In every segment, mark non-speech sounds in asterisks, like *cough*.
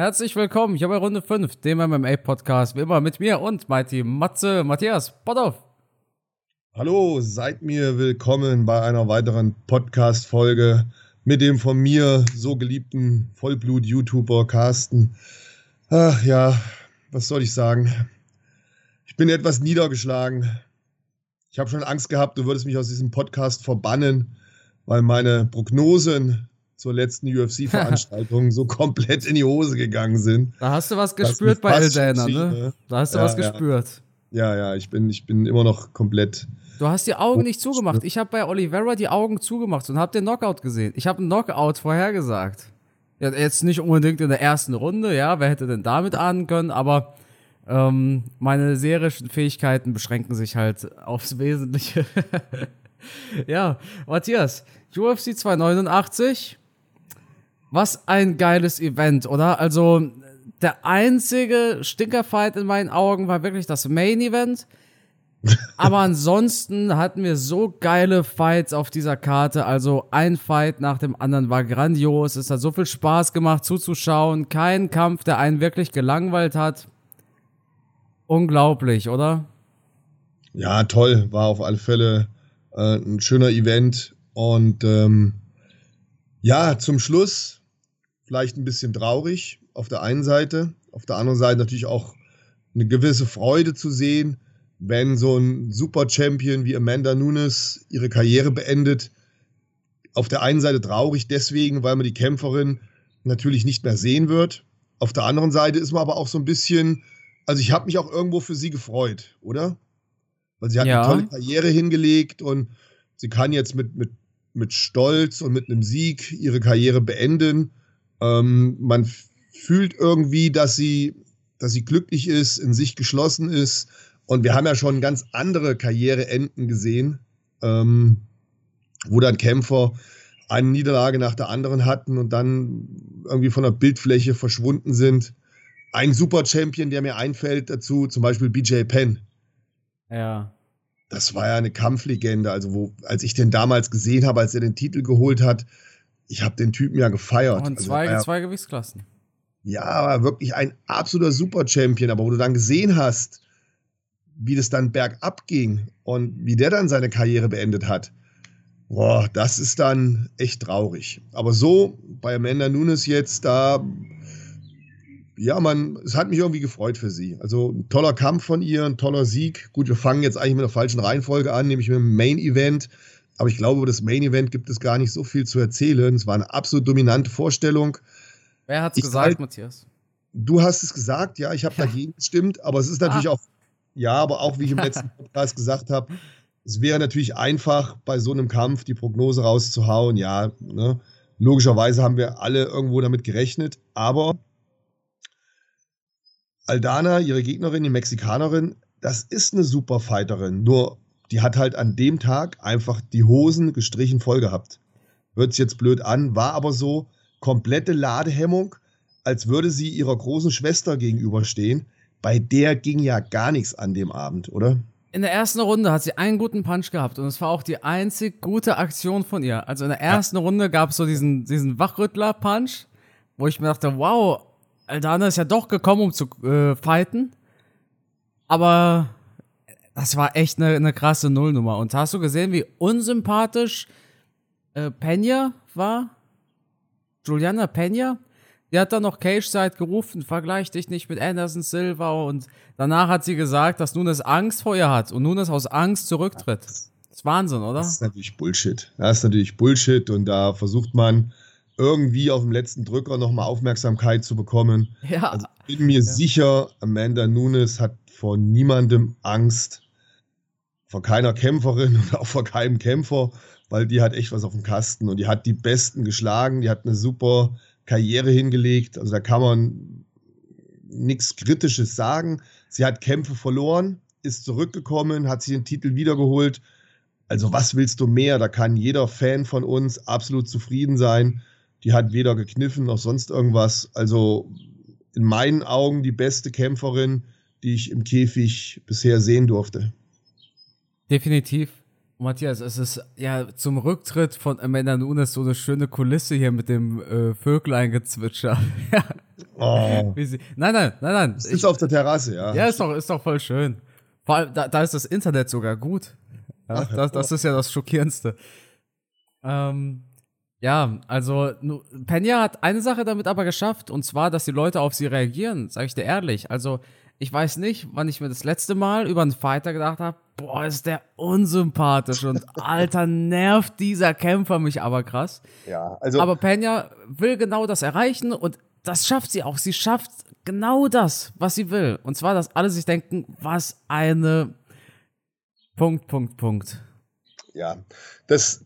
Herzlich willkommen hier bei Runde 5, dem MMA-Podcast, wie immer mit mir und Mighty Matze Matthias Potthoff. Hallo, seid mir willkommen bei einer weiteren Podcast-Folge mit dem von mir so geliebten Vollblut-YouTuber Carsten. Ach ja, was soll ich sagen? Ich bin etwas niedergeschlagen. Ich habe schon Angst gehabt, du würdest mich aus diesem Podcast verbannen, weil meine Prognosen zur letzten UFC-Veranstaltung *laughs* so komplett in die Hose gegangen sind. Da hast du was gespürt bei Eldana, ne? Da hast du ja, was gespürt. Ja, ja, ich bin, ich bin immer noch komplett. Du hast die Augen nicht zugemacht. Ich habe bei Oliveira die Augen zugemacht und habe den Knockout gesehen. Ich habe einen Knockout vorhergesagt. Ja, jetzt nicht unbedingt in der ersten Runde, ja, wer hätte denn damit ahnen können, aber ähm, meine serischen Fähigkeiten beschränken sich halt aufs Wesentliche. *laughs* ja, Matthias, UFC 289, was ein geiles Event, oder? Also, der einzige Stinkerfight in meinen Augen war wirklich das Main Event. Aber *laughs* ansonsten hatten wir so geile Fights auf dieser Karte. Also ein Fight nach dem anderen war grandios. Es hat so viel Spaß gemacht zuzuschauen. Kein Kampf, der einen wirklich gelangweilt hat. Unglaublich, oder? Ja, toll. War auf alle Fälle äh, ein schöner Event. Und ähm, ja, zum Schluss vielleicht ein bisschen traurig auf der einen Seite, auf der anderen Seite natürlich auch eine gewisse Freude zu sehen, wenn so ein Super Champion wie Amanda Nunes ihre Karriere beendet. Auf der einen Seite traurig deswegen, weil man die Kämpferin natürlich nicht mehr sehen wird. Auf der anderen Seite ist man aber auch so ein bisschen, also ich habe mich auch irgendwo für sie gefreut, oder? Weil sie hat ja. eine tolle Karriere hingelegt und sie kann jetzt mit, mit, mit Stolz und mit einem Sieg ihre Karriere beenden. Ähm, man fühlt irgendwie, dass sie, dass sie glücklich ist, in sich geschlossen ist. Und wir haben ja schon ganz andere Karriereenden gesehen, ähm, wo dann Kämpfer eine Niederlage nach der anderen hatten und dann irgendwie von der Bildfläche verschwunden sind. Ein Super Champion, der mir einfällt dazu, zum Beispiel BJ Penn. Ja. Das war ja eine Kampflegende. Also, wo, als ich den damals gesehen habe, als er den Titel geholt hat, ich habe den Typen ja gefeiert. Und zwei, also, zwei Gewichtsklassen. Ja, aber wirklich ein absoluter Super-Champion. Aber wo du dann gesehen hast, wie das dann bergab ging und wie der dann seine Karriere beendet hat, boah, das ist dann echt traurig. Aber so bei Amanda Nunes jetzt, da, ja, man, es hat mich irgendwie gefreut für sie. Also ein toller Kampf von ihr, ein toller Sieg. Gut, wir fangen jetzt eigentlich mit der falschen Reihenfolge an, nämlich mit dem Main Event. Aber ich glaube, über das Main Event gibt es gar nicht so viel zu erzählen. Es war eine absolut dominante Vorstellung. Wer hat es gesagt, halt, Matthias? Du hast es gesagt, ja, ich habe ja. dagegen gestimmt, aber es ist natürlich ah. auch, ja, aber auch wie ich im letzten *laughs* Podcast gesagt habe, es wäre natürlich einfach, bei so einem Kampf die Prognose rauszuhauen. Ja, ne? logischerweise haben wir alle irgendwo damit gerechnet, aber Aldana, ihre Gegnerin, die Mexikanerin, das ist eine super Fighterin. Nur die hat halt an dem Tag einfach die Hosen gestrichen voll gehabt. Hört sich jetzt blöd an, war aber so komplette Ladehemmung, als würde sie ihrer großen Schwester gegenüberstehen. Bei der ging ja gar nichts an dem Abend, oder? In der ersten Runde hat sie einen guten Punch gehabt und es war auch die einzig gute Aktion von ihr. Also in der ersten ja. Runde gab es so diesen, diesen Wachrüttler-Punch, wo ich mir dachte, wow, Aldana ist ja doch gekommen, um zu äh, fighten. Aber das war echt eine, eine krasse Nullnummer. Und hast du gesehen, wie unsympathisch äh, Pena war? Juliana Pena? Die hat dann noch Cage-Side gerufen, vergleich dich nicht mit Anderson Silva und danach hat sie gesagt, dass Nunes Angst vor ihr hat und Nunes aus Angst zurücktritt. Das ist Wahnsinn, oder? Das ist natürlich Bullshit. Das ist natürlich Bullshit und da versucht man irgendwie auf dem letzten Drücker nochmal Aufmerksamkeit zu bekommen. Ja. Also ich bin mir ja. sicher, Amanda Nunes hat vor niemandem Angst, vor keiner Kämpferin *laughs* und auch vor keinem Kämpfer, weil die hat echt was auf dem Kasten und die hat die Besten geschlagen, die hat eine super Karriere hingelegt. Also da kann man nichts Kritisches sagen. Sie hat Kämpfe verloren, ist zurückgekommen, hat sich den Titel wiedergeholt. Also was willst du mehr? Da kann jeder Fan von uns absolut zufrieden sein. Die hat weder gekniffen noch sonst irgendwas. Also in meinen Augen die beste Kämpferin, die ich im Käfig bisher sehen durfte. Definitiv. Matthias, es ist ja zum Rücktritt von Amanda Nunes so eine schöne Kulisse hier mit dem äh, Vögleingezwitscher. *laughs* Oh. Sie, nein, nein, nein, nein. Ist ich, auf der Terrasse, ja. Ja, ist doch, ist doch voll schön. Vor allem, da, da ist das Internet sogar gut. Ja, das, das ist ja das Schockierendste. Ähm, ja, also Pena hat eine Sache damit aber geschafft, und zwar, dass die Leute auf sie reagieren, sage ich dir ehrlich. Also, ich weiß nicht, wann ich mir das letzte Mal über einen Fighter gedacht habe, boah, ist der unsympathisch und *laughs* alter, nervt dieser Kämpfer mich aber krass. Ja, also. Aber Pena will genau das erreichen und das schafft sie auch. Sie schafft genau das, was sie will. Und zwar, dass alle sich denken, was eine Punkt, Punkt, Punkt. Ja, das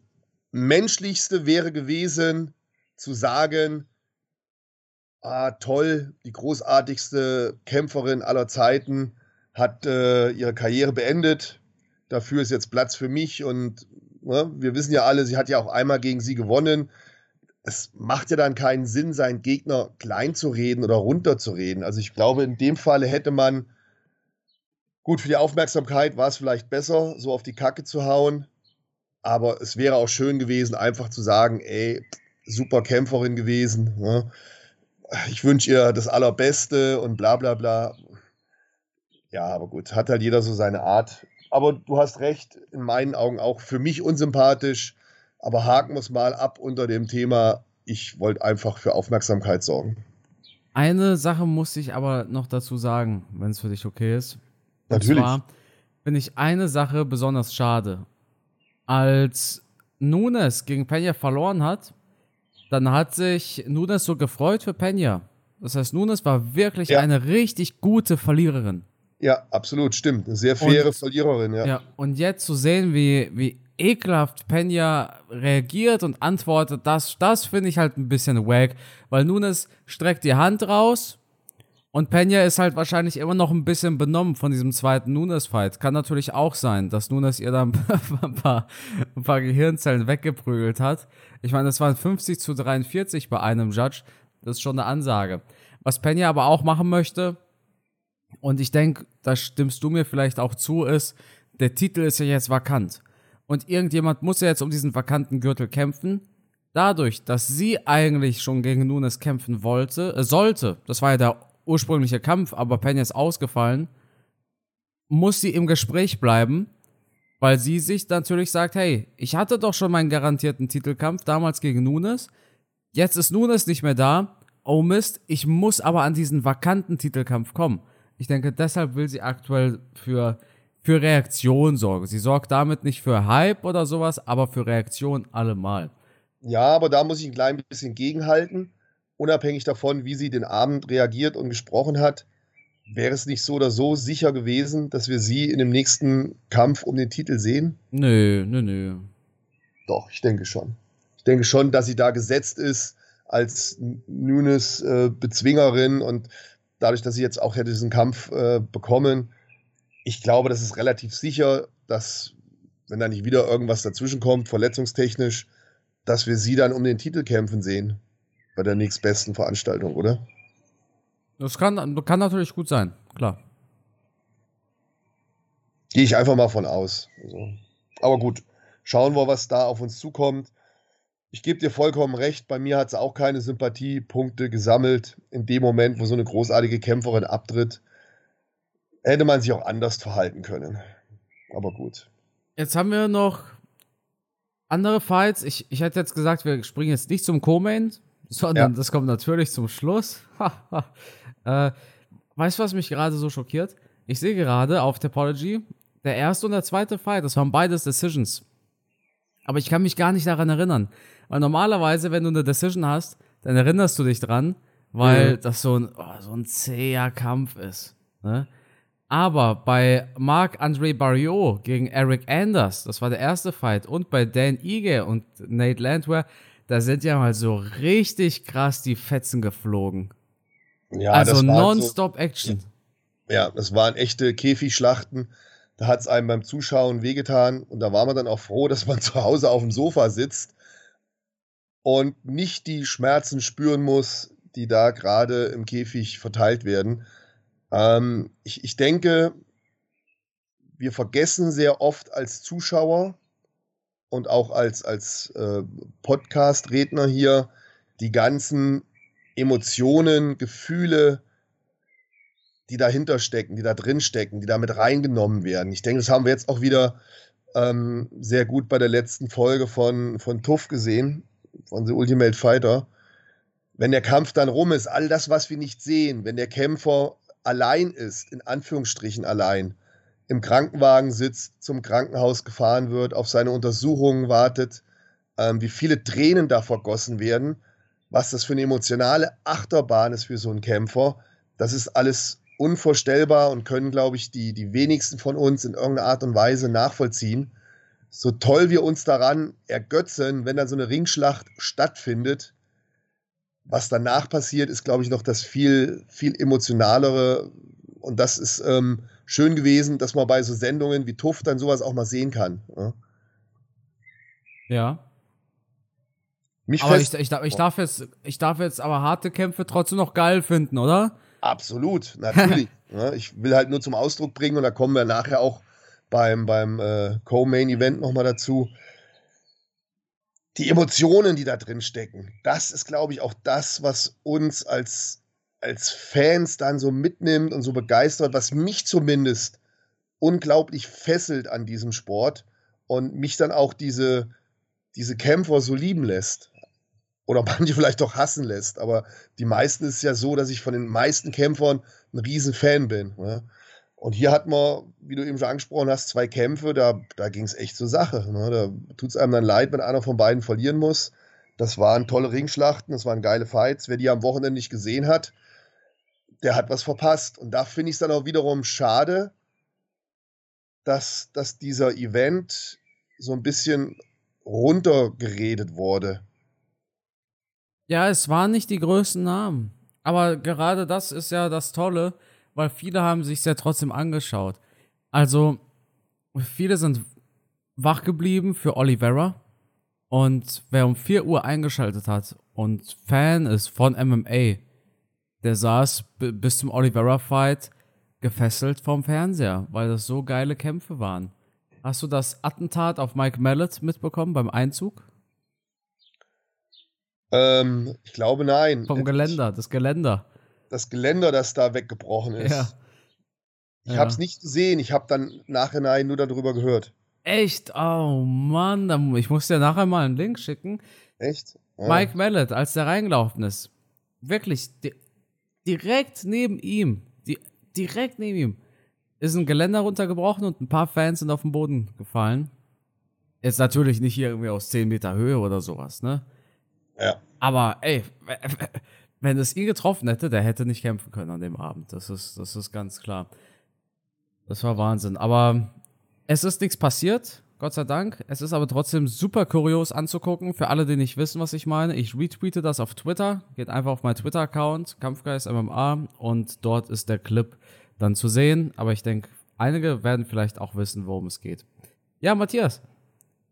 menschlichste wäre gewesen, zu sagen, ah, toll, die großartigste Kämpferin aller Zeiten hat äh, ihre Karriere beendet. Dafür ist jetzt Platz für mich und ne, wir wissen ja alle, sie hat ja auch einmal gegen sie gewonnen es macht ja dann keinen Sinn, seinen Gegner klein zu reden oder runterzureden. Also ich glaube, in dem Falle hätte man, gut, für die Aufmerksamkeit war es vielleicht besser, so auf die Kacke zu hauen. Aber es wäre auch schön gewesen, einfach zu sagen, ey, super Kämpferin gewesen. Ne? Ich wünsche ihr das Allerbeste und bla bla bla. Ja, aber gut, hat halt jeder so seine Art. Aber du hast recht, in meinen Augen auch für mich unsympathisch aber haken wir es mal ab unter dem Thema, ich wollte einfach für Aufmerksamkeit sorgen. Eine Sache muss ich aber noch dazu sagen, wenn es für dich okay ist. Natürlich. Und zwar finde ich eine Sache besonders schade. Als Nunes gegen Peña verloren hat, dann hat sich Nunes so gefreut für Peña. Das heißt, Nunes war wirklich ja. eine richtig gute Verliererin. Ja, absolut, stimmt. Eine sehr faire und, Verliererin, ja. Ja, und jetzt zu sehen, wie, wie ekelhaft Pena reagiert und antwortet, das, das finde ich halt ein bisschen wack, weil Nunes streckt die Hand raus und Pena ist halt wahrscheinlich immer noch ein bisschen benommen von diesem zweiten Nunes-Fight. Kann natürlich auch sein, dass Nunes ihr dann *laughs* ein paar, ein paar Gehirnzellen weggeprügelt hat. Ich meine, das waren 50 zu 43 bei einem Judge. Das ist schon eine Ansage. Was Pena aber auch machen möchte, und ich denke, da stimmst du mir vielleicht auch zu, ist, der Titel ist ja jetzt vakant und irgendjemand muss ja jetzt um diesen vakanten Gürtel kämpfen. Dadurch, dass sie eigentlich schon gegen Nunes kämpfen wollte, äh, sollte, das war ja der ursprüngliche Kampf, aber Pena ist ausgefallen, muss sie im Gespräch bleiben, weil sie sich natürlich sagt, hey, ich hatte doch schon meinen garantierten Titelkampf damals gegen Nunes, jetzt ist Nunes nicht mehr da, oh Mist, ich muss aber an diesen vakanten Titelkampf kommen. Ich denke, deshalb will sie aktuell für für Reaktion sorge. Sie sorgt damit nicht für Hype oder sowas, aber für Reaktion allemal. Ja, aber da muss ich ein klein bisschen gegenhalten. Unabhängig davon, wie sie den Abend reagiert und gesprochen hat, wäre es nicht so oder so sicher gewesen, dass wir sie in dem nächsten Kampf um den Titel sehen? Nö, nö, nö. Doch, ich denke schon. Ich denke schon, dass sie da gesetzt ist als Nunes äh, Bezwingerin und dadurch, dass sie jetzt auch hätte diesen Kampf äh, bekommen, ich glaube, das ist relativ sicher, dass, wenn da nicht wieder irgendwas dazwischen kommt, verletzungstechnisch, dass wir sie dann um den Titel kämpfen sehen. Bei der nächstbesten Veranstaltung, oder? Das kann, kann natürlich gut sein, klar. Gehe ich einfach mal von aus. Also. Aber gut, schauen wir, was da auf uns zukommt. Ich gebe dir vollkommen recht, bei mir hat es auch keine Sympathiepunkte gesammelt in dem Moment, wo so eine großartige Kämpferin abtritt hätte man sich auch anders verhalten können. Aber gut. Jetzt haben wir noch andere Fights. Ich, ich hätte jetzt gesagt, wir springen jetzt nicht zum Co-Main, sondern ja. das kommt natürlich zum Schluss. *laughs* äh, weißt du, was mich gerade so schockiert? Ich sehe gerade auf Topology, der erste und der zweite Fight, das waren beides Decisions. Aber ich kann mich gar nicht daran erinnern. Weil normalerweise, wenn du eine Decision hast, dann erinnerst du dich dran, weil mhm. das so ein, oh, so ein zäher Kampf ist. Ne? Aber bei Marc-André Barriot gegen Eric Anders, das war der erste Fight, und bei Dan Ige und Nate Landwehr, da sind ja mal so richtig krass die Fetzen geflogen. Ja, also Non-Stop-Action. So, ja, das waren echte Käfigschlachten. Da hat es einem beim Zuschauen wehgetan und da war man dann auch froh, *laughs* dass man zu Hause auf dem Sofa sitzt und nicht die Schmerzen spüren muss, die da gerade im Käfig verteilt werden. Ähm, ich, ich denke, wir vergessen sehr oft als Zuschauer und auch als, als äh, Podcast-Redner hier die ganzen Emotionen, Gefühle, die dahinter stecken, die da drin stecken, die damit reingenommen werden. Ich denke, das haben wir jetzt auch wieder ähm, sehr gut bei der letzten Folge von, von Tuff gesehen, von The Ultimate Fighter. Wenn der Kampf dann rum ist, all das, was wir nicht sehen, wenn der Kämpfer allein ist, in Anführungsstrichen allein, im Krankenwagen sitzt, zum Krankenhaus gefahren wird, auf seine Untersuchungen wartet, ähm, wie viele Tränen da vergossen werden, was das für eine emotionale Achterbahn ist für so einen Kämpfer, das ist alles unvorstellbar und können, glaube ich, die, die wenigsten von uns in irgendeiner Art und Weise nachvollziehen. So toll wir uns daran ergötzen, wenn dann so eine Ringschlacht stattfindet, was danach passiert, ist, glaube ich, noch das viel, viel emotionalere. Und das ist ähm, schön gewesen, dass man bei so Sendungen wie Tuff dann sowas auch mal sehen kann. Ja. ja. Mich aber ich, ich, ich, darf jetzt, ich darf jetzt aber harte Kämpfe trotzdem noch geil finden, oder? Absolut, *laughs* natürlich. ja, ich will halt nur zum Ausdruck bringen und da kommen wir nachher auch beim, beim äh, Co-Main-Event nochmal dazu. Die Emotionen, die da drin stecken, das ist, glaube ich, auch das, was uns als, als Fans dann so mitnimmt und so begeistert, was mich zumindest unglaublich fesselt an diesem Sport und mich dann auch diese, diese Kämpfer so lieben lässt oder *laughs* manche vielleicht auch hassen lässt. Aber die meisten ist es ja so, dass ich von den meisten Kämpfern ein riesen Fan bin. Ne? Und hier hat man, wie du eben schon angesprochen hast, zwei Kämpfe, da, da ging es echt zur Sache. Ne? Da tut es einem dann leid, wenn einer von beiden verlieren muss. Das waren tolle Ringschlachten, das waren geile Fights. Wer die am Wochenende nicht gesehen hat, der hat was verpasst. Und da finde ich es dann auch wiederum schade, dass, dass dieser Event so ein bisschen runtergeredet wurde. Ja, es waren nicht die größten Namen. Aber gerade das ist ja das Tolle, weil viele haben sich ja trotzdem angeschaut. Also, viele sind wach geblieben für Oliveira. Und wer um 4 Uhr eingeschaltet hat und Fan ist von MMA, der saß bis zum Oliveira-Fight gefesselt vom Fernseher, weil das so geile Kämpfe waren. Hast du das Attentat auf Mike Mallet mitbekommen beim Einzug? Ähm, ich glaube nein. Vom Geländer, das Geländer. Das Geländer, das da weggebrochen ist. Ja. Ich ja. habe es nicht gesehen, ich habe dann nachhinein nur darüber gehört. Echt? Oh Mann, ich muss dir nachher mal einen Link schicken. Echt? Ja. Mike Mallet, als der reingelaufen ist. Wirklich, di direkt neben ihm, di direkt neben ihm, ist ein Geländer runtergebrochen und ein paar Fans sind auf den Boden gefallen. Ist natürlich nicht hier irgendwie aus 10 Meter Höhe oder sowas, ne? Ja. Aber ey, wenn es ihn getroffen hätte, der hätte nicht kämpfen können an dem Abend. Das ist, das ist ganz klar. Das war Wahnsinn. Aber es ist nichts passiert, Gott sei Dank. Es ist aber trotzdem super kurios anzugucken. Für alle, die nicht wissen, was ich meine, ich retweete das auf Twitter. Geht einfach auf meinen Twitter-Account, Kampfgeist MMA, und dort ist der Clip dann zu sehen. Aber ich denke, einige werden vielleicht auch wissen, worum es geht. Ja, Matthias,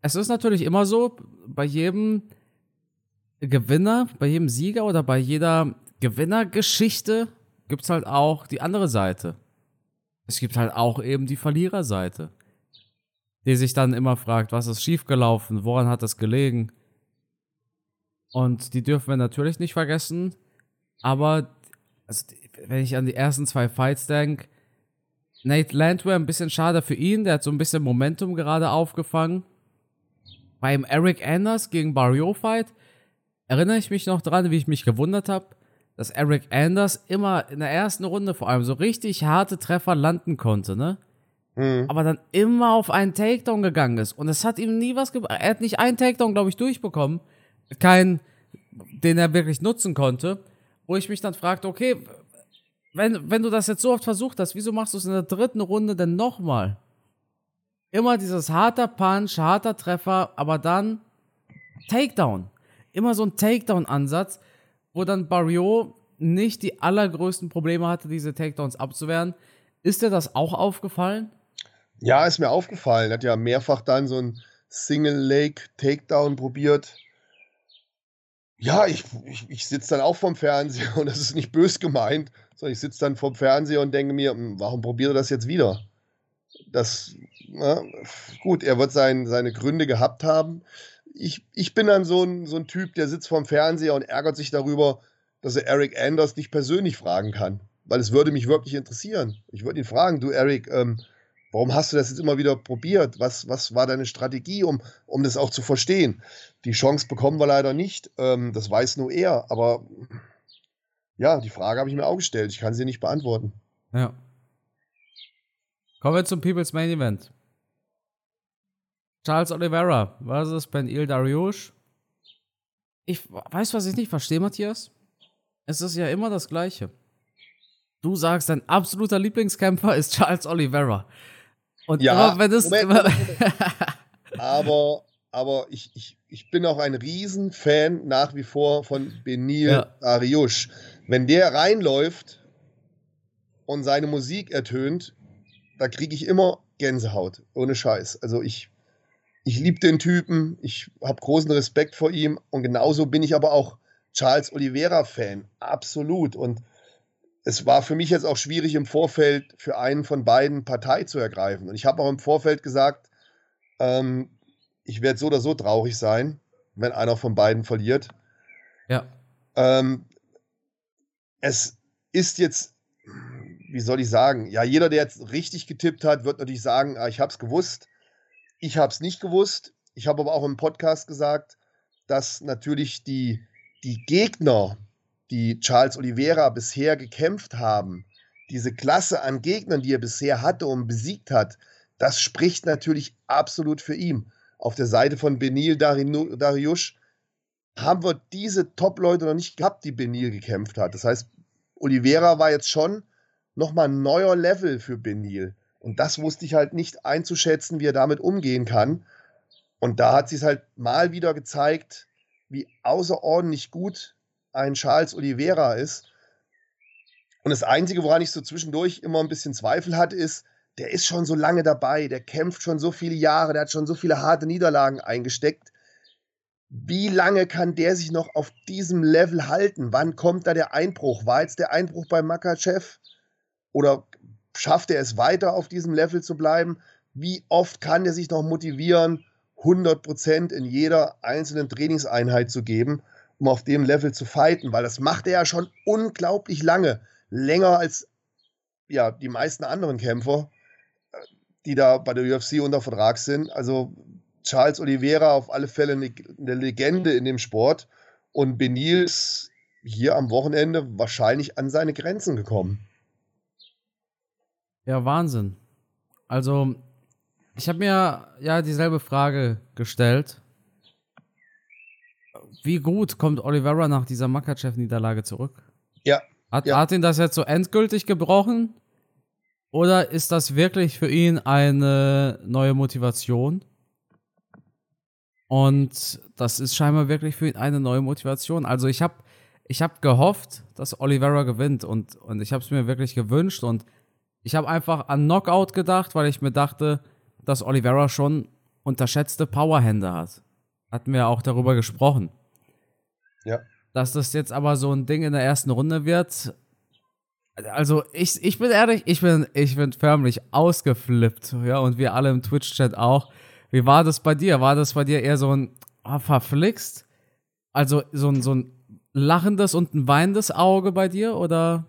es ist natürlich immer so, bei jedem Gewinner, bei jedem Sieger oder bei jeder Gewinnergeschichte gibt es halt auch die andere Seite. Es gibt halt auch eben die Verliererseite, die sich dann immer fragt, was ist schiefgelaufen, woran hat das gelegen? Und die dürfen wir natürlich nicht vergessen, aber also, wenn ich an die ersten zwei Fights denke, Nate Landwehr ein bisschen schade für ihn, der hat so ein bisschen Momentum gerade aufgefangen. Beim Eric Anders gegen Barrio Fight erinnere ich mich noch dran, wie ich mich gewundert habe, dass Eric Anders immer in der ersten Runde vor allem so richtig harte Treffer landen konnte, ne? Mhm. Aber dann immer auf einen Takedown gegangen ist. Und es hat ihm nie was gebracht. Er hat nicht einen Takedown, glaube ich, durchbekommen. Keinen, den er wirklich nutzen konnte. Wo ich mich dann fragte, okay, wenn, wenn du das jetzt so oft versucht hast, wieso machst du es in der dritten Runde denn nochmal? Immer dieses harter Punch, harter Treffer, aber dann Takedown immer so ein Takedown-Ansatz, wo dann Barrio nicht die allergrößten Probleme hatte, diese Takedowns abzuwehren. Ist dir das auch aufgefallen? Ja, ist mir aufgefallen. Er hat ja mehrfach dann so ein Single-Leg-Takedown probiert. Ja, ich, ich, ich sitze dann auch vorm Fernseher *laughs* und das ist nicht bös gemeint, sondern ich sitze dann vorm Fernseher und denke mir, hm, warum probiert er das jetzt wieder? Das, na, gut, er wird sein, seine Gründe gehabt haben ich, ich bin dann so ein, so ein Typ, der sitzt vorm Fernseher und ärgert sich darüber, dass er Eric Anders nicht persönlich fragen kann. Weil es würde mich wirklich interessieren. Ich würde ihn fragen, du Eric, ähm, warum hast du das jetzt immer wieder probiert? Was, was war deine Strategie, um, um das auch zu verstehen? Die Chance bekommen wir leider nicht. Ähm, das weiß nur er. Aber ja, die Frage habe ich mir auch gestellt. Ich kann sie nicht beantworten. Ja. Kommen wir zum People's Main Event. Charles Oliveira versus Ben Il Dariush. Ich weiß, was ich nicht verstehe, Matthias. Es ist ja immer das Gleiche. Du sagst, dein absoluter Lieblingskämpfer ist Charles Oliveira. Und ja, immer, es Moment, Moment, *laughs* Moment. aber, aber ich, ich, ich bin auch ein Riesenfan nach wie vor von Benil ja. Dariush. Wenn der reinläuft und seine Musik ertönt, da kriege ich immer Gänsehaut. Ohne Scheiß. Also ich ich liebe den Typen, ich habe großen Respekt vor ihm und genauso bin ich aber auch Charles Oliveira-Fan, absolut. Und es war für mich jetzt auch schwierig im Vorfeld für einen von beiden Partei zu ergreifen. Und ich habe auch im Vorfeld gesagt, ähm, ich werde so oder so traurig sein, wenn einer von beiden verliert. Ja. Ähm, es ist jetzt, wie soll ich sagen, ja, jeder, der jetzt richtig getippt hat, wird natürlich sagen, ah, ich habe es gewusst. Ich habe es nicht gewusst. Ich habe aber auch im Podcast gesagt, dass natürlich die, die Gegner, die Charles Oliveira bisher gekämpft haben, diese Klasse an Gegnern, die er bisher hatte und besiegt hat, das spricht natürlich absolut für ihn. Auf der Seite von Benil Dariush haben wir diese Top-Leute noch nicht gehabt, die Benil gekämpft hat. Das heißt, Oliveira war jetzt schon nochmal ein neuer Level für Benil. Und das wusste ich halt nicht einzuschätzen, wie er damit umgehen kann. Und da hat sich es halt mal wieder gezeigt, wie außerordentlich gut ein Charles Oliveira ist. Und das Einzige, woran ich so zwischendurch immer ein bisschen Zweifel hatte, ist, der ist schon so lange dabei, der kämpft schon so viele Jahre, der hat schon so viele harte Niederlagen eingesteckt. Wie lange kann der sich noch auf diesem Level halten? Wann kommt da der Einbruch? War jetzt der Einbruch bei Makachev? Oder schafft er es weiter auf diesem Level zu bleiben? Wie oft kann er sich noch motivieren, 100% in jeder einzelnen Trainingseinheit zu geben, um auf dem Level zu fighten? Weil das macht er ja schon unglaublich lange. Länger als ja, die meisten anderen Kämpfer, die da bei der UFC unter Vertrag sind. Also Charles Oliveira auf alle Fälle eine, Legende in dem Sport und Benil ist hier am Wochenende wahrscheinlich an seine Grenzen gekommen. Ja, Wahnsinn. Also, ich habe mir ja dieselbe Frage gestellt. Wie gut kommt Oliveira nach dieser Makachev-Niederlage zurück? Ja. Hat, ja. hat ihn das jetzt so endgültig gebrochen? Oder ist das wirklich für ihn eine neue Motivation? Und das ist scheinbar wirklich für ihn eine neue Motivation. Also ich habe ich hab gehofft, dass Oliveira gewinnt und, und ich habe es mir wirklich gewünscht und ich habe einfach an Knockout gedacht, weil ich mir dachte, dass Oliveira schon unterschätzte Powerhände hat. Hatten wir auch darüber gesprochen. Ja. Dass das jetzt aber so ein Ding in der ersten Runde wird. Also, ich, ich bin ehrlich, ich bin, ich bin förmlich ausgeflippt. Ja, und wir alle im Twitch-Chat auch. Wie war das bei dir? War das bei dir eher so ein oh, verflixt? Also, so ein, so ein lachendes und ein weinendes Auge bei dir? Oder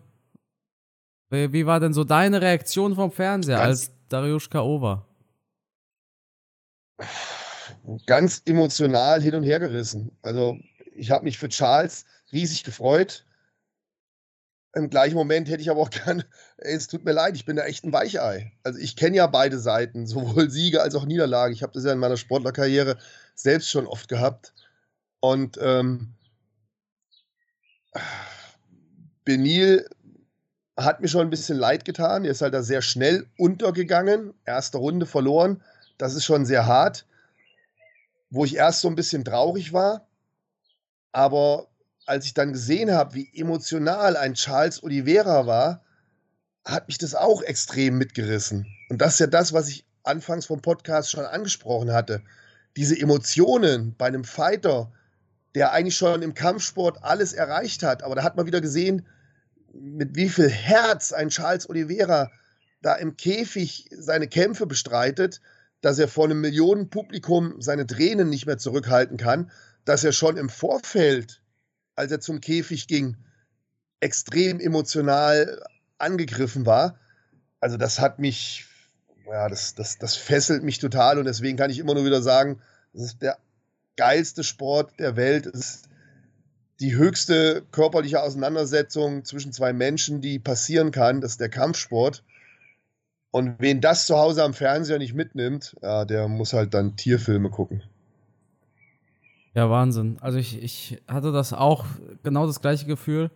wie, wie war denn so deine Reaktion vom Fernseher, ganz, als Dariusz K.O. war? *sighs* Ganz emotional hin und her gerissen. Also, ich habe mich für Charles riesig gefreut. Im gleichen Moment hätte ich aber auch *laughs* gern, es tut mir leid, ich bin da echt ein Weichei. Also ich kenne ja beide Seiten, *laughs* sowohl Siege als auch Niederlage. Ich habe das ja in meiner Sportlerkarriere selbst schon oft gehabt. Und ähm, Benil hat mir schon ein bisschen leid getan. Er ist halt da sehr schnell untergegangen. Erste Runde verloren. Das ist schon sehr hart. Wo ich erst so ein bisschen traurig war. Aber als ich dann gesehen habe, wie emotional ein Charles Oliveira war, hat mich das auch extrem mitgerissen. Und das ist ja das, was ich anfangs vom Podcast schon angesprochen hatte. Diese Emotionen bei einem Fighter, der eigentlich schon im Kampfsport alles erreicht hat. Aber da hat man wieder gesehen, mit wie viel Herz ein Charles Oliveira da im Käfig seine Kämpfe bestreitet, dass er vor einem Millionenpublikum seine Tränen nicht mehr zurückhalten kann, dass er schon im Vorfeld, als er zum Käfig ging, extrem emotional angegriffen war. Also das hat mich, ja, das, das, das fesselt mich total und deswegen kann ich immer nur wieder sagen, das ist der geilste Sport der Welt. Es ist die höchste körperliche Auseinandersetzung zwischen zwei Menschen, die passieren kann. Das ist der Kampfsport. Und wen das zu Hause am Fernseher nicht mitnimmt, ja, der muss halt dann Tierfilme gucken. Ja, Wahnsinn. Also ich, ich hatte das auch genau das gleiche Gefühl.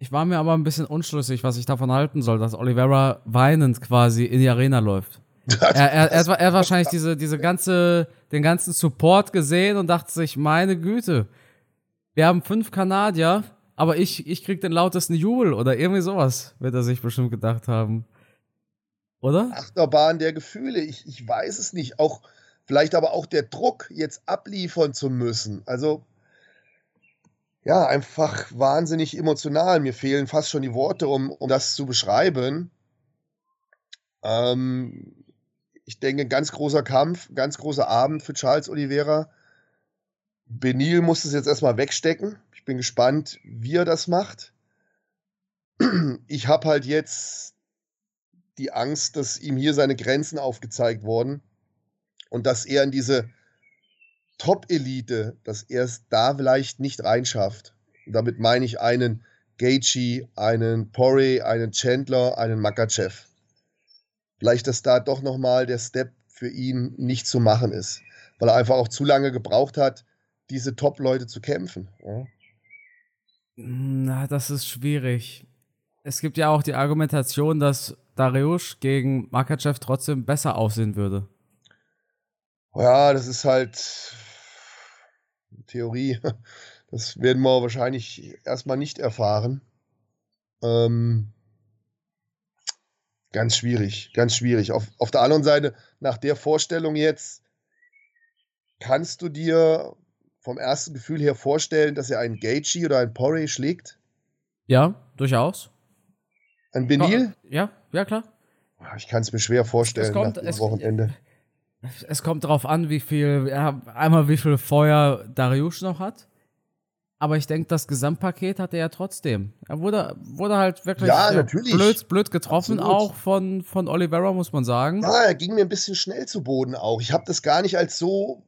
Ich war mir aber ein bisschen unschlüssig, was ich davon halten soll, dass Oliveira weinend quasi in die Arena läuft. *laughs* er, er, er, er hat wahrscheinlich diese, diese ganze, den ganzen Support gesehen und dachte sich, meine Güte, wir haben fünf Kanadier, aber ich, ich krieg den lautesten Jubel oder irgendwie sowas, wird er sich bestimmt gedacht haben. Oder? Achterbahn der Gefühle, ich, ich weiß es nicht. Auch, vielleicht aber auch der Druck, jetzt abliefern zu müssen. Also, ja, einfach wahnsinnig emotional. Mir fehlen fast schon die Worte, um, um das zu beschreiben. Ähm, ich denke, ganz großer Kampf, ganz großer Abend für Charles Oliveira. Benil muss es jetzt erstmal wegstecken. Ich bin gespannt, wie er das macht. Ich habe halt jetzt die Angst, dass ihm hier seine Grenzen aufgezeigt wurden und dass er in diese Top-Elite, dass er es da vielleicht nicht reinschafft. Und damit meine ich einen Gaethje, einen Porre, einen Chandler, einen Makachev vielleicht, dass da doch nochmal der Step für ihn nicht zu machen ist, weil er einfach auch zu lange gebraucht hat, diese Top-Leute zu kämpfen. Ja? Na, das ist schwierig. Es gibt ja auch die Argumentation, dass Dariush gegen Makachev trotzdem besser aussehen würde. Ja, das ist halt Theorie. *laughs* Das werden wir wahrscheinlich erstmal nicht erfahren. Ähm, Ganz schwierig, ganz schwierig. Auf, auf der anderen Seite, nach der Vorstellung jetzt, kannst du dir vom ersten Gefühl her vorstellen, dass er einen Gaethje oder einen Porre schlägt? Ja, durchaus. Ein Benil? Ja, ja, klar. Ich kann es mir schwer vorstellen es kommt, nach dem Wochenende. Es kommt darauf an, wie viel, ja, einmal wie viel Feuer Dariush noch hat. Aber ich denke, das Gesamtpaket hat er ja trotzdem. Er wurde, wurde halt wirklich ja, blöd, blöd getroffen, Absolut. auch von, von Oliveira, muss man sagen. Ja, er ging mir ein bisschen schnell zu Boden auch. Ich habe das gar nicht als so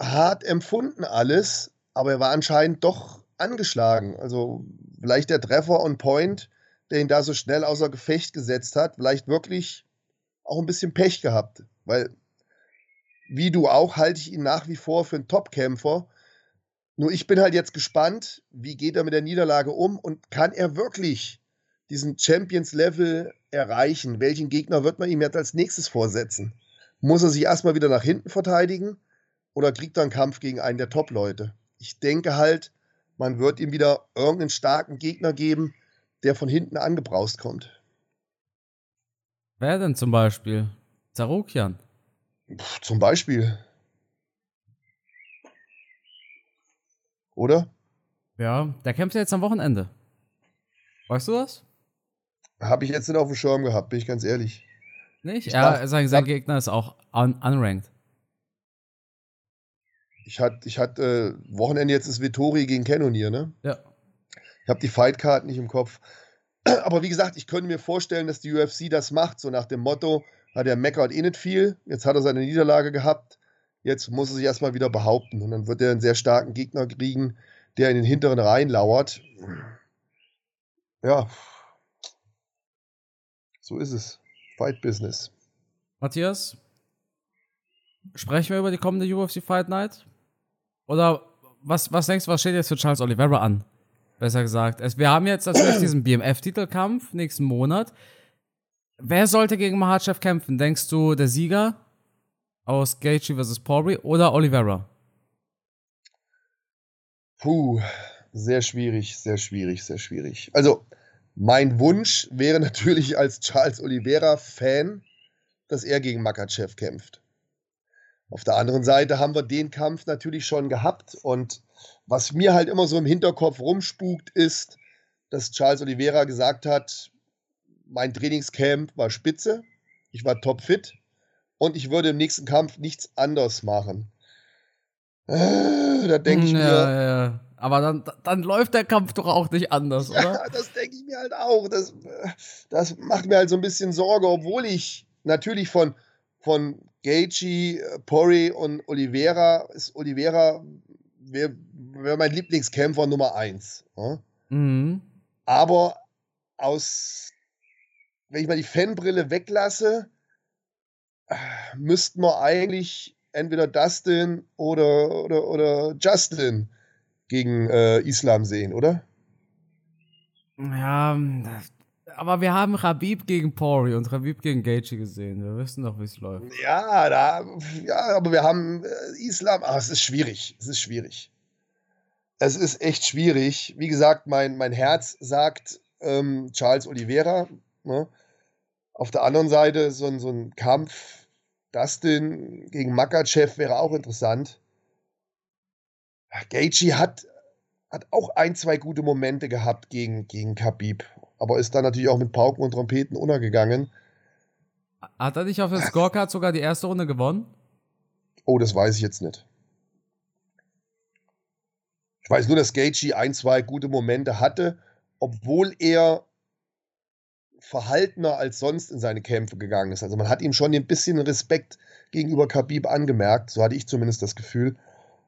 hart empfunden, alles, aber er war anscheinend doch angeschlagen. Also vielleicht der Treffer on Point, der ihn da so schnell außer Gefecht gesetzt hat, vielleicht wirklich auch ein bisschen Pech gehabt. Weil, wie du auch, halte ich ihn nach wie vor für einen Topkämpfer nur ich bin halt jetzt gespannt, wie geht er mit der Niederlage um und kann er wirklich diesen Champions-Level erreichen? Welchen Gegner wird man ihm jetzt als nächstes vorsetzen? Muss er sich erstmal wieder nach hinten verteidigen oder kriegt er einen Kampf gegen einen der Top-Leute? Ich denke halt, man wird ihm wieder irgendeinen starken Gegner geben, der von hinten angebraust kommt. Wer denn zum Beispiel? Zarukian? Zum Beispiel. oder? Ja, der kämpft ja jetzt am Wochenende. Weißt du das? Habe ich jetzt nicht auf dem Schirm gehabt, bin ich ganz ehrlich. Nicht? Ich ja, dachte, sein, sein Gegner ist auch un unranked. Ich hatte ich hat, äh, Wochenende jetzt ist Vittori gegen Cannonier, ne? Ja. Ich habe die Fightcard nicht im Kopf. *clears throat* Aber wie gesagt, ich könnte mir vorstellen, dass die UFC das macht, so nach dem Motto, hat er meckert eh nicht viel, jetzt hat er seine Niederlage gehabt, Jetzt muss er sich erstmal wieder behaupten und dann wird er einen sehr starken Gegner kriegen, der in den hinteren Reihen lauert. Ja, so ist es. Fight Business. Matthias, sprechen wir über die kommende UFC Fight Night? Oder was, was denkst du, was steht jetzt für Charles Oliveira an? Besser gesagt. Es, wir haben jetzt natürlich *clears throat* diesen BMF-Titelkampf nächsten Monat. Wer sollte gegen Mahachev kämpfen? Denkst du, der Sieger aus Gaethje vs. Poirier oder Oliveira? Puh, sehr schwierig, sehr schwierig, sehr schwierig. Also, mein Wunsch wäre natürlich als Charles Oliveira-Fan, dass er gegen Makachev kämpft. Auf der anderen Seite haben wir den Kampf natürlich schon gehabt und was mir halt immer so im Hinterkopf rumspukt, ist, dass Charles Oliveira gesagt hat, mein Trainingscamp war spitze, ich war topfit und ich würde im nächsten Kampf nichts anders machen. Äh, da denke ich ja, mir, ja. aber dann, dann läuft der Kampf doch auch nicht anders, *laughs* oder? Ja, das denke ich mir halt auch. Das, das macht mir halt so ein bisschen Sorge, obwohl ich natürlich von, von Gaethje, Pori und Oliveira ist Oliveira wäre wär mein Lieblingskämpfer Nummer eins. Ja? Mhm. Aber aus, wenn ich mal die Fanbrille weglasse, müssten wir eigentlich entweder Dustin oder, oder, oder Justin gegen äh, Islam sehen, oder? Ja, aber wir haben Rabib gegen Pori und Rabib gegen Gaethje gesehen. Wir wissen doch, wie es läuft. Ja, da, ja, aber wir haben äh, Islam. Ach, es ist schwierig. Es ist schwierig. Es ist echt schwierig. Wie gesagt, mein, mein Herz sagt ähm, Charles Oliveira. Ne? Auf der anderen Seite so ein, so ein Kampf Dustin gegen Makachev wäre auch interessant. Gaethje hat, hat auch ein, zwei gute Momente gehabt gegen, gegen Khabib, aber ist dann natürlich auch mit Pauken und Trompeten untergegangen. Hat er nicht auf der Scorecard sogar die erste Runde gewonnen? Oh, das weiß ich jetzt nicht. Ich weiß nur, dass Gaethje ein, zwei gute Momente hatte, obwohl er verhaltener als sonst in seine Kämpfe gegangen ist. Also man hat ihm schon ein bisschen Respekt gegenüber Khabib angemerkt, so hatte ich zumindest das Gefühl.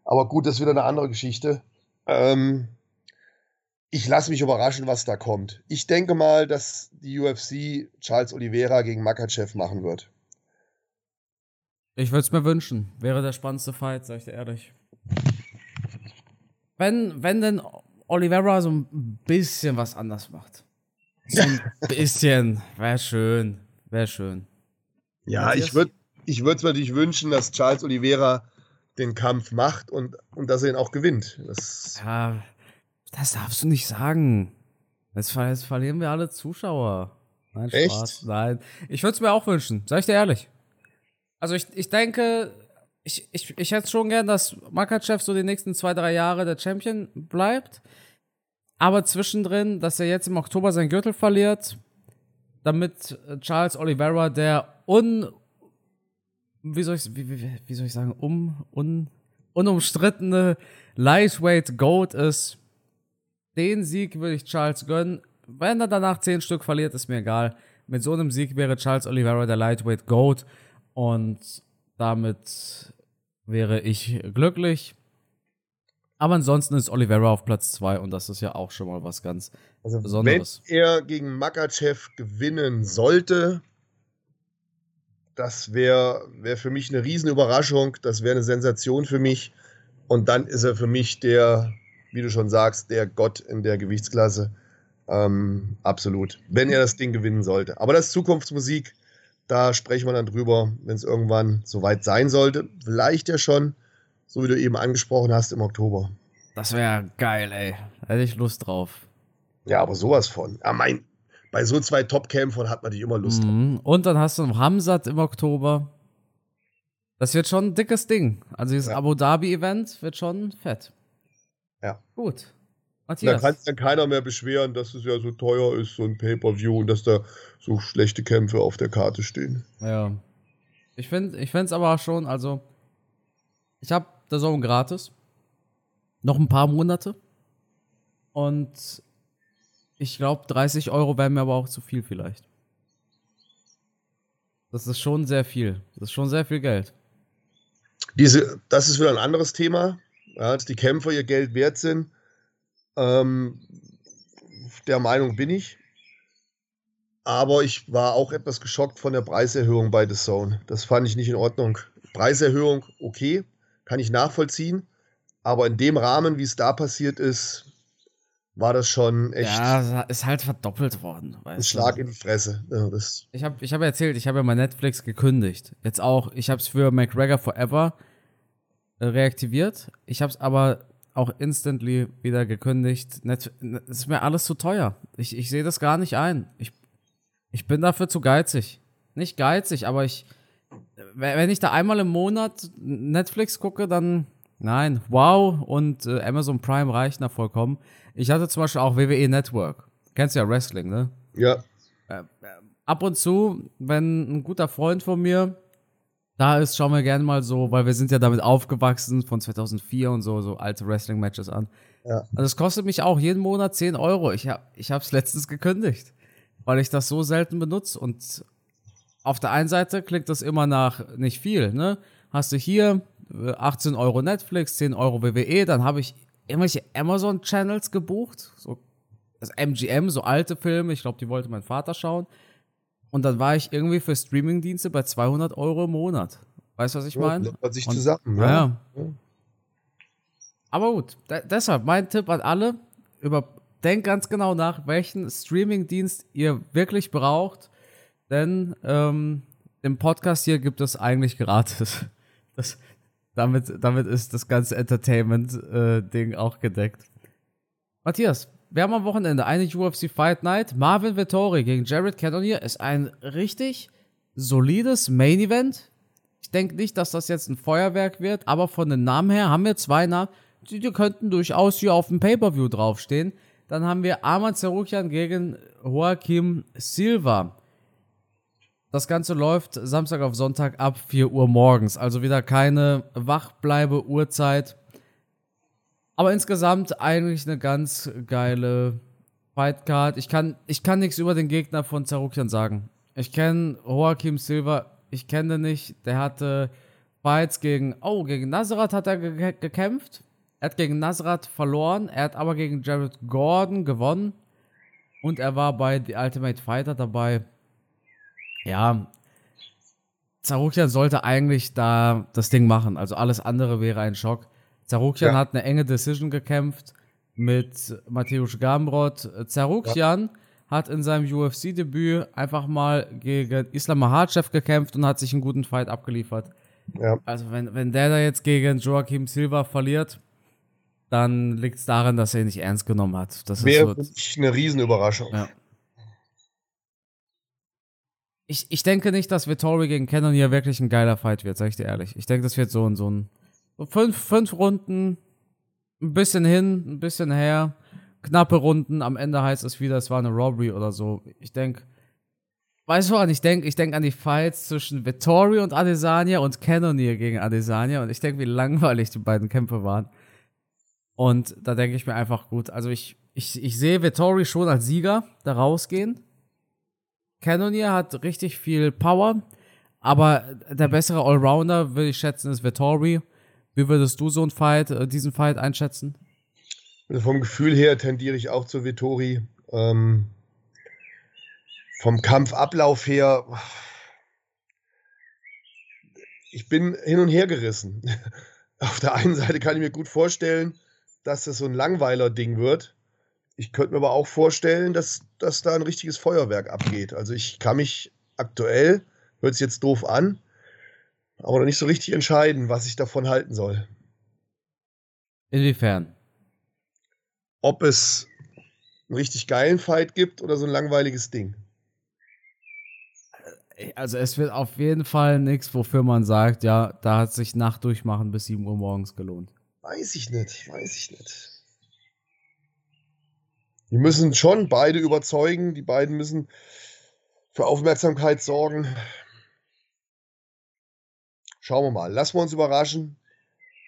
Aber gut, das ist wieder eine andere Geschichte. Ähm, ich lasse mich überraschen, was da kommt. Ich denke mal, dass die UFC Charles Oliveira gegen Makachev machen wird. Ich würde es mir wünschen. Wäre der spannendste Fight, sag ich dir ehrlich. Wenn, wenn denn Oliveira so ein bisschen was anders macht. So ein *laughs* bisschen. Wäre schön. Wäre schön. Ja, ich würde ich würde es natürlich wünschen, dass Charles Oliveira den Kampf macht und, und dass er ihn auch gewinnt. Das ja, das darfst du nicht sagen. Jetzt, jetzt verlieren wir alle Zuschauer. Nein, Echt? Spaß. Nein. Ich würde es mir auch wünschen, sag ich dir ehrlich. Also ich, ich denke, ich, ich, ich hätte schon gern, dass Makachev so die nächsten zwei, drei Jahre der Champion bleibt. Aber zwischendrin, dass er jetzt im Oktober seinen Gürtel verliert, damit Charles Oliveira der un wie soll ich wie, wie, wie soll ich sagen um un, unumstrittene Lightweight Goat ist. Den Sieg würde ich Charles gönnen. Wenn er danach zehn Stück verliert, ist mir egal. Mit so einem Sieg wäre Charles Oliveira der Lightweight Goat und damit wäre ich glücklich. Aber ansonsten ist Oliveira auf Platz 2 und das ist ja auch schon mal was ganz also Besonderes. Wenn er gegen Makachev gewinnen sollte, das wäre wär für mich eine Riesenüberraschung, das wäre eine Sensation für mich. Und dann ist er für mich der, wie du schon sagst, der Gott in der Gewichtsklasse. Ähm, absolut. Wenn er das Ding gewinnen sollte. Aber das ist Zukunftsmusik. Da sprechen wir dann drüber, wenn es irgendwann soweit sein sollte. Vielleicht ja schon so wie du eben angesprochen hast, im Oktober. Das wäre geil, ey. Da hätte ich Lust drauf. Ja, aber sowas von. Ja, mein, bei so zwei Top-Kämpfern hat man die immer Lust mhm. drauf. Und dann hast du noch Hamzat im Oktober. Das wird schon ein dickes Ding. Also dieses ja. Abu Dhabi-Event wird schon fett. Ja. Gut. Matthias. Da kann sich dann keiner mehr beschweren, dass es ja so teuer ist, so ein Pay-Per-View und dass da so schlechte Kämpfe auf der Karte stehen. Ja. Ich finde es aber schon, also ich habe der Zone gratis. Noch ein paar Monate. Und ich glaube, 30 Euro wären mir aber auch zu viel vielleicht. Das ist schon sehr viel. Das ist schon sehr viel Geld. Diese, das ist wieder ein anderes Thema, ja, dass die Kämpfer ihr Geld wert sind. Ähm, der Meinung bin ich. Aber ich war auch etwas geschockt von der Preiserhöhung bei The Zone. Das fand ich nicht in Ordnung. Preiserhöhung okay, kann ich nachvollziehen. Aber in dem Rahmen, wie es da passiert ist, war das schon echt. Ja, ist halt verdoppelt worden. Ein Schlag in die Fresse. Ja, ich habe ich hab erzählt, ich habe ja mal Netflix gekündigt. Jetzt auch, ich habe es für McGregor Forever reaktiviert. Ich habe es aber auch instantly wieder gekündigt. Net, ist mir alles zu teuer. Ich, ich sehe das gar nicht ein. Ich, ich bin dafür zu geizig. Nicht geizig, aber ich, wenn ich da einmal im Monat Netflix gucke, dann nein, wow und äh, Amazon Prime reichen da vollkommen. Ich hatte zum Beispiel auch WWE Network. Kennst du ja Wrestling, ne? Ja. Äh, ab und zu, wenn ein guter Freund von mir da ist, schauen wir gerne mal so, weil wir sind ja damit aufgewachsen von 2004 und so, so alte Wrestling-Matches an. Ja. Also es kostet mich auch jeden Monat 10 Euro. Ich habe ich es letztens gekündigt, weil ich das so selten benutze. Und auf der einen Seite klingt das immer nach nicht viel, ne? Hast du hier 18 äh, Euro Netflix, 10 Euro WWE, dann habe ich irgendwelche Amazon-Channels gebucht, so das MGM, so alte Filme, ich glaube, die wollte mein Vater schauen. Und dann war ich irgendwie für Streamingdienste bei 200 Euro im Monat. Weißt du, was ich meine? Ja, man sich Und, zusammen, ja. ja. Aber gut, deshalb mein Tipp an alle, überdenkt ganz genau nach, welchen Streamingdienst ihr wirklich braucht, denn ähm, im Podcast hier gibt es eigentlich gratis. *laughs* Das, damit, damit ist das ganze Entertainment-Ding äh, auch gedeckt. Matthias, wir haben am Wochenende eine UFC Fight Night. Marvin Vettori gegen Jared Cannonier ist ein richtig solides Main Event. Ich denke nicht, dass das jetzt ein Feuerwerk wird, aber von den Namen her haben wir zwei Namen, die, die könnten durchaus hier auf dem Pay-Per-View draufstehen. Dann haben wir Arman Zeruchian gegen Joaquim Silva. Das Ganze läuft Samstag auf Sonntag ab 4 Uhr morgens. Also wieder keine Wachbleibe-Uhrzeit. Aber insgesamt eigentlich eine ganz geile Fightcard. Ich kann, ich kann nichts über den Gegner von Zarukian sagen. Ich kenne Joachim Silva, ich kenne den nicht. Der hatte Fights gegen, oh, gegen Nazareth hat er ge gekämpft. Er hat gegen Nazareth verloren. Er hat aber gegen Jared Gordon gewonnen. Und er war bei The Ultimate Fighter dabei ja, Zarukian sollte eigentlich da das Ding machen. Also alles andere wäre ein Schock. Zarukian ja. hat eine enge Decision gekämpft mit Mateusz Gamrot. Zarukian ja. hat in seinem UFC-Debüt einfach mal gegen Islam Mahachev gekämpft und hat sich einen guten Fight abgeliefert. Ja. Also wenn, wenn der da jetzt gegen Joachim Silva verliert, dann liegt es daran, dass er ihn nicht ernst genommen hat. Das wäre so, eine Riesenüberraschung. Ja ich, ich denke nicht, dass Vittori gegen Cannon hier wirklich ein geiler Fight wird, sag ich dir ehrlich. Ich denke, das wird so, ein so ein fünf, fünf Runden, ein bisschen hin, ein bisschen her, knappe Runden, am Ende heißt es wieder, es war eine Robbery oder so. Ich denke, weißt du woran ich denke? Ich denke an die Fights zwischen Vittori und Adesanya und Cannonier gegen Adesanya und ich denke, wie langweilig die beiden Kämpfe waren. Und da denke ich mir einfach gut, also ich, ich, ich sehe Vittori schon als Sieger da rausgehen Cannonier hat richtig viel Power, aber der bessere Allrounder, würde ich schätzen, ist Vettori. Wie würdest du so einen Fight, äh, diesen Fight einschätzen? Also vom Gefühl her tendiere ich auch zu Vettori. Ähm, vom Kampfablauf her, ich bin hin und her gerissen. *laughs* Auf der einen Seite kann ich mir gut vorstellen, dass das so ein Langweiler-Ding wird. Ich könnte mir aber auch vorstellen, dass, dass da ein richtiges Feuerwerk abgeht. Also ich kann mich aktuell, hört sich jetzt doof an, aber noch nicht so richtig entscheiden, was ich davon halten soll. Inwiefern? Ob es einen richtig geilen Fight gibt oder so ein langweiliges Ding. Also es wird auf jeden Fall nichts, wofür man sagt, ja, da hat sich Nacht durchmachen bis 7 Uhr morgens gelohnt. Weiß ich nicht, weiß ich nicht. Die müssen schon beide überzeugen. Die beiden müssen für Aufmerksamkeit sorgen. Schauen wir mal. Lassen wir uns überraschen.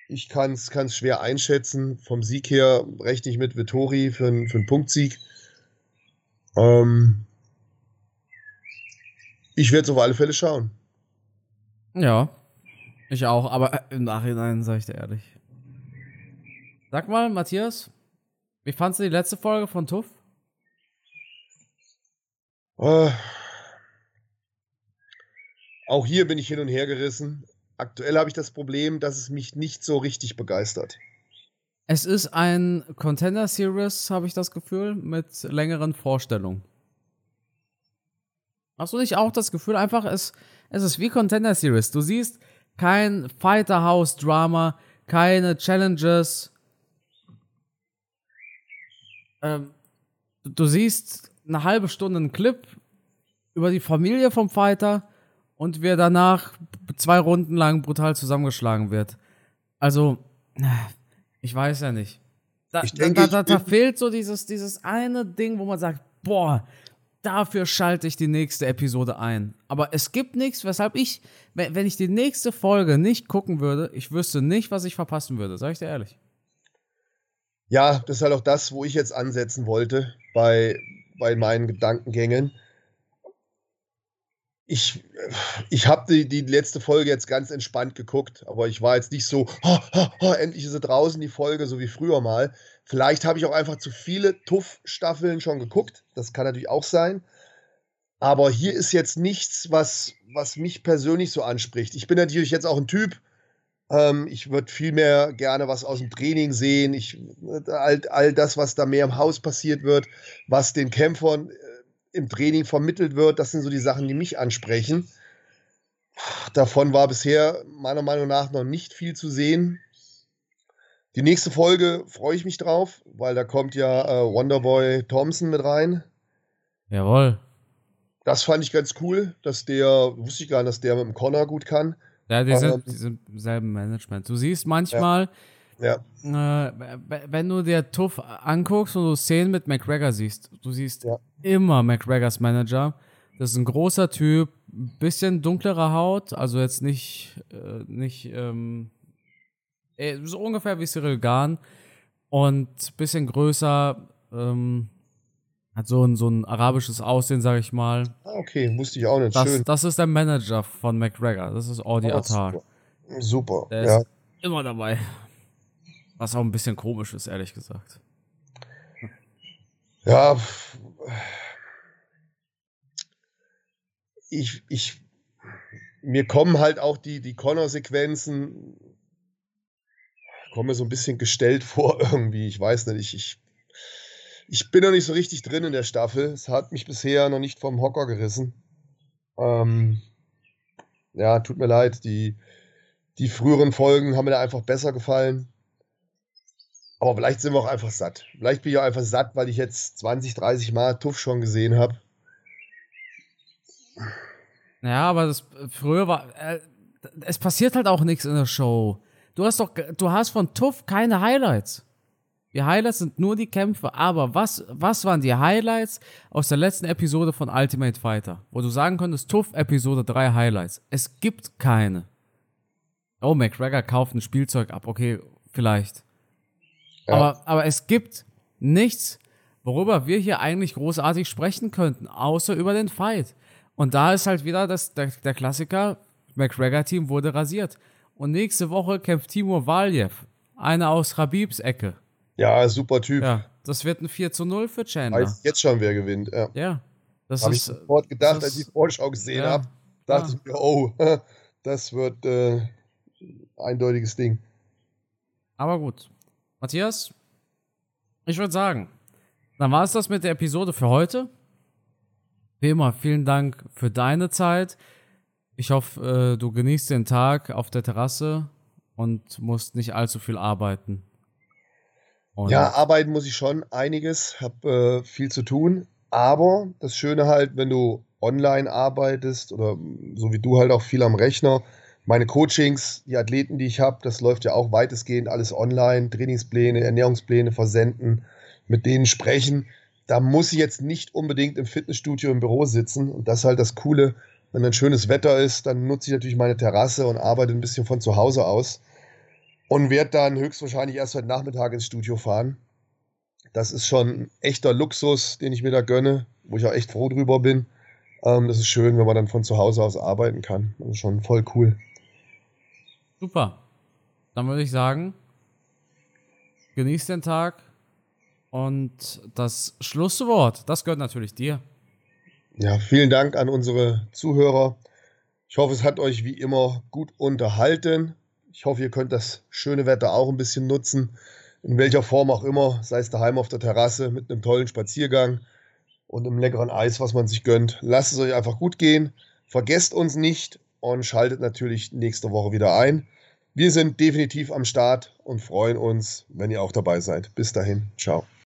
Ich kann es schwer einschätzen. Vom Sieg her rechne ich mit Vittori für, einen, für einen Punktsieg. Ähm ich werde es auf alle Fälle schauen. Ja, ich auch. Aber im Nachhinein sage ich dir ehrlich. Sag mal, Matthias, wie fandest du die letzte Folge von Tuff? Äh, auch hier bin ich hin und her gerissen. Aktuell habe ich das Problem, dass es mich nicht so richtig begeistert. Es ist ein Contender Series, habe ich das Gefühl, mit längeren Vorstellungen. Hast du nicht auch das Gefühl, einfach, es, es ist wie Contender Series. Du siehst kein Fighter House Drama, keine Challenges, ähm, du siehst eine halbe Stunde einen Clip über die Familie vom Fighter und wie er danach zwei Runden lang brutal zusammengeschlagen wird. Also, ich weiß ja nicht. Da, denke, da, da, da fehlt so dieses, dieses eine Ding, wo man sagt, boah, dafür schalte ich die nächste Episode ein. Aber es gibt nichts, weshalb ich, wenn ich die nächste Folge nicht gucken würde, ich wüsste nicht, was ich verpassen würde, sag ich dir ehrlich. Ja, das ist halt auch das, wo ich jetzt ansetzen wollte bei, bei meinen Gedankengängen. Ich, ich habe die, die letzte Folge jetzt ganz entspannt geguckt, aber ich war jetzt nicht so, oh, oh, oh, endlich ist sie draußen, die Folge, so wie früher mal. Vielleicht habe ich auch einfach zu viele Tuff-Staffeln schon geguckt. Das kann natürlich auch sein. Aber hier ist jetzt nichts, was, was mich persönlich so anspricht. Ich bin natürlich jetzt auch ein Typ, ähm, ich würde viel mehr gerne was aus dem Training sehen. Ich, all, all das, was da mehr im Haus passiert wird, was den Kämpfern äh, im Training vermittelt wird, das sind so die Sachen, die mich ansprechen. Davon war bisher meiner Meinung nach noch nicht viel zu sehen. Die nächste Folge freue ich mich drauf, weil da kommt ja äh, Wonderboy Thompson mit rein. Jawohl. Das fand ich ganz cool, dass der, wusste ich gar nicht, dass der mit dem Connor gut kann. Ja, die sind, die sind im selben Management. Du siehst manchmal, ja. Ja. Äh, wenn du dir Tuff anguckst und du Szenen mit McGregor siehst, du siehst ja. immer McGregors Manager. Das ist ein großer Typ, bisschen dunklere Haut, also jetzt nicht, äh, nicht ähm, äh, so ungefähr wie Cyril Gahn und bisschen größer, ähm, hat so ein, so ein arabisches Aussehen, sag ich mal. Ah, okay, wusste ich auch nicht. Das, Schön. das ist der Manager von McGregor. Das ist Audi oh, Attar. Super. super. Der ja. ist immer dabei. Was auch ein bisschen komisch ist, ehrlich gesagt. Ja. Ich, ich, mir kommen halt auch die, die Connor-Sequenzen komme mir so ein bisschen gestellt *laughs* vor irgendwie. Ich weiß nicht, ich, ich, ich bin noch nicht so richtig drin in der Staffel. Es hat mich bisher noch nicht vom Hocker gerissen. Ähm, ja, tut mir leid. Die, die früheren Folgen haben mir da einfach besser gefallen. Aber vielleicht sind wir auch einfach satt. Vielleicht bin ich auch einfach satt, weil ich jetzt 20, 30 Mal Tuff schon gesehen habe. Ja, aber das früher war. Äh, es passiert halt auch nichts in der Show. Du hast doch, du hast von TUF keine Highlights. Die Highlights sind nur die Kämpfe. Aber was, was waren die Highlights aus der letzten Episode von Ultimate Fighter? Wo du sagen könntest, TUF Episode 3 Highlights. Es gibt keine. Oh, McGregor kauft ein Spielzeug ab. Okay, vielleicht. Ja. Aber, aber es gibt nichts, worüber wir hier eigentlich großartig sprechen könnten, außer über den Fight. Und da ist halt wieder das, der, der Klassiker, McGregor-Team wurde rasiert. Und nächste Woche kämpft Timur Valjev. Einer aus Rabibs Ecke. Ja, super Typ. Ja, das wird ein 4 zu 0 für Chandler. Weiß jetzt schon, wer gewinnt. Ja. ja das habe ich sofort gedacht, als ich die Vorschau gesehen ja, habe. Dachte ja. ich mir, oh, *laughs* das wird äh, eindeutiges Ding. Aber gut. Matthias, ich würde sagen, dann war es das mit der Episode für heute. Wie immer, vielen Dank für deine Zeit. Ich hoffe, äh, du genießt den Tag auf der Terrasse und musst nicht allzu viel arbeiten. Und ja, arbeiten muss ich schon einiges, habe äh, viel zu tun. Aber das Schöne halt, wenn du online arbeitest oder so wie du halt auch viel am Rechner, meine Coachings, die Athleten, die ich habe, das läuft ja auch weitestgehend alles online, Trainingspläne, Ernährungspläne versenden, mit denen sprechen. Da muss ich jetzt nicht unbedingt im Fitnessstudio im Büro sitzen. Und das ist halt das Coole, wenn dann schönes Wetter ist, dann nutze ich natürlich meine Terrasse und arbeite ein bisschen von zu Hause aus und werde dann höchstwahrscheinlich erst heute Nachmittag ins Studio fahren. Das ist schon ein echter Luxus, den ich mir da gönne, wo ich auch echt froh drüber bin. Ähm, das ist schön, wenn man dann von zu Hause aus arbeiten kann. Das ist schon voll cool. Super. Dann würde ich sagen, genieß den Tag und das Schlusswort, das gehört natürlich dir. Ja, vielen Dank an unsere Zuhörer. Ich hoffe, es hat euch wie immer gut unterhalten. Ich hoffe, ihr könnt das schöne Wetter auch ein bisschen nutzen. In welcher Form auch immer, sei es daheim auf der Terrasse mit einem tollen Spaziergang und einem leckeren Eis, was man sich gönnt. Lasst es euch einfach gut gehen. Vergesst uns nicht und schaltet natürlich nächste Woche wieder ein. Wir sind definitiv am Start und freuen uns, wenn ihr auch dabei seid. Bis dahin, ciao.